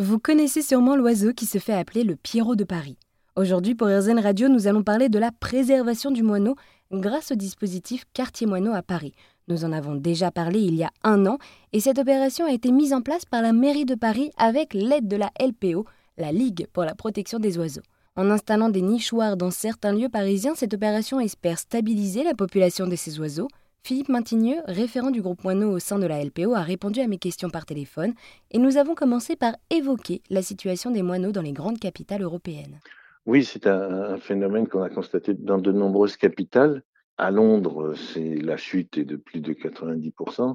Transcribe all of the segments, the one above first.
Vous connaissez sûrement l'oiseau qui se fait appeler le Pierrot de Paris. Aujourd'hui, pour RZN Radio, nous allons parler de la préservation du moineau grâce au dispositif Quartier Moineau à Paris. Nous en avons déjà parlé il y a un an et cette opération a été mise en place par la mairie de Paris avec l'aide de la LPO, la Ligue pour la protection des oiseaux. En installant des nichoirs dans certains lieux parisiens, cette opération espère stabiliser la population de ces oiseaux, Philippe Maintigneux, référent du groupe Moineau au sein de la LPO, a répondu à mes questions par téléphone et nous avons commencé par évoquer la situation des moineaux dans les grandes capitales européennes. Oui, c'est un, phénomène qu'on a constaté dans de nombreuses capitales. À Londres, c'est la chute est de plus de 90%.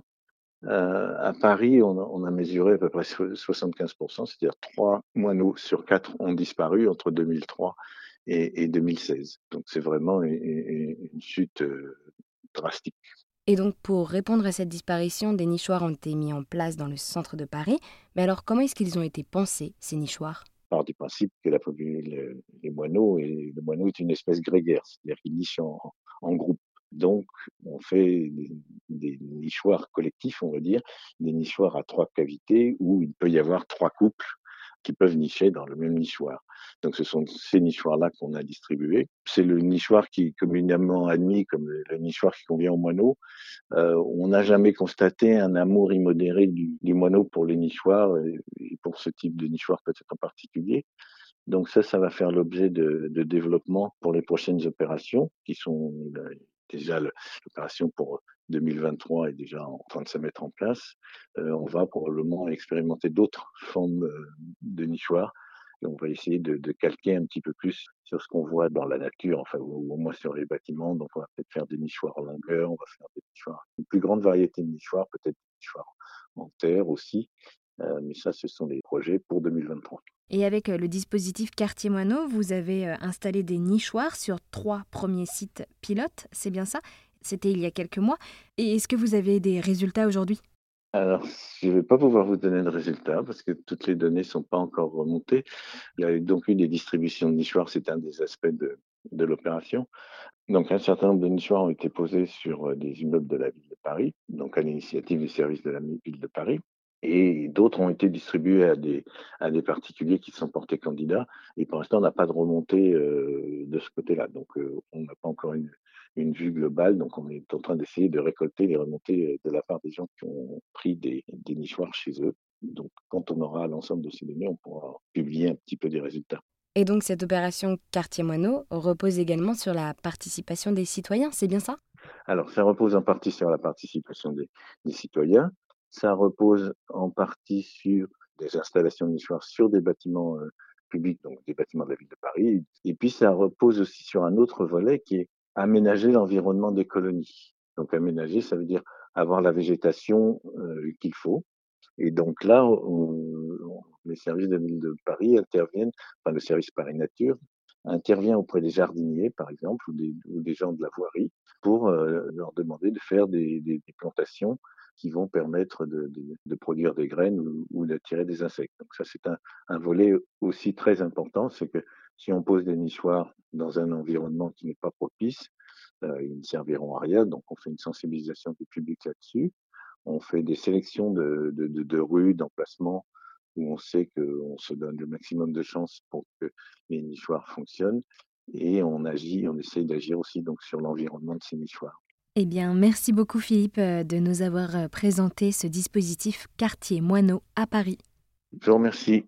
Euh, à Paris, on a, mesuré à peu près 75%, c'est-à-dire trois moineaux sur quatre ont disparu entre 2003 et, 2016. Donc c'est vraiment une, chute euh, drastique. Et donc, pour répondre à cette disparition, des nichoirs ont été mis en place dans le centre de Paris. Mais alors, comment est-ce qu'ils ont été pensés, ces nichoirs? Par du principe que la, les moineaux, et le moineau est une espèce grégaire, c'est-à-dire qu'il niche en, groupe. Donc, on fait des, nichoirs collectifs, on va dire, des nichoirs à trois cavités où il peut y avoir trois couples qui peuvent nicher dans le même nichoir. Donc ce sont ces nichoirs-là qu'on a distribués. C'est le nichoir qui est communément admis comme le, nichoir qui convient au moineau. Euh, on n'a jamais constaté un amour immodéré du, du moineau pour les nichoirs et, pour ce type de nichoir peut-être en particulier. Donc ça, ça va faire l'objet de, développement pour les prochaines opérations qui sont euh, déjà l'opération pour 2023 est déjà en train de se mettre en place. Euh, on va probablement expérimenter d'autres formes de nichoirs on va essayer de, calquer un petit peu plus sur ce qu'on voit dans la nature, enfin ou, au moins sur les bâtiments. Donc on va peut-être faire des nichoirs en longueur, on va faire des nichoirs, une plus grande variété de nichoirs, peut-être des nichoirs en terre aussi. Euh, mais ça, ce sont les projets pour 2023. Et avec le dispositif Quartier Moineau, vous avez installé des nichoirs sur trois premiers sites pilotes, c'est bien ça? C'était il y a quelques mois. Et est-ce que vous avez des résultats aujourd'hui? Alors, je ne vais pas pouvoir vous donner de résultats parce que toutes les données ne sont pas encore remontées. Il y a donc eu des distributions de nichoirs, c'est un des aspects de, de l'opération. Donc, un certain nombre de nichoirs ont été posés sur euh, des immeubles de la ville de Paris, donc à l'initiative du service de la ville de Paris. Et d'autres ont été distribués à des, à des particuliers qui sont portés candidats. Et pour l'instant, on n'a pas de remontée euh, de ce côté-là. Donc, euh, on n'a pas encore une, une vue globale. Donc, on est en train d'essayer de récolter les remontées euh, de la part des gens qui ont pris des, des nichoirs chez eux. Donc, quand on aura l'ensemble de ces données, on pourra publier un petit peu des résultats. Et donc, cette opération Quartier Moineau repose également sur la participation des citoyens, c'est bien ça? Alors, ça repose en partie sur la participation des, des citoyens. Ça repose en partie sur des installations nichoirs sur des bâtiments euh, publics, donc des bâtiments de la ville de Paris. Et puis, ça repose aussi sur un autre volet qui est aménager l'environnement des colonies. Donc aménager, ça veut dire avoir la végétation euh, qu'il faut. Et donc là, les services de la ville de Paris interviennent, enfin le service Paris Nature intervient auprès des jardiniers, par exemple, ou des, gens de la voirie, pour euh, leur demander de faire des, plantations qui vont permettre de, de, de produire des graines ou, d'attirer des insectes. Donc ça, c'est un, un volet aussi très important, c'est que si on pose des nichoirs dans un environnement qui n'est pas propice, euh, ils ne serviront à rien. Donc, on fait une sensibilisation du public là-dessus. On fait des sélections de, de, de, de rues, d'emplacements où on sait qu'on se donne le maximum de chances pour que les nichoirs fonctionnent. Et on agit, on essaye d'agir aussi donc sur l'environnement de ces nichoirs. Eh bien, merci beaucoup Philippe euh, de nous avoir euh, présenté ce dispositif Quartier Moineau à Paris. Je vous remercie.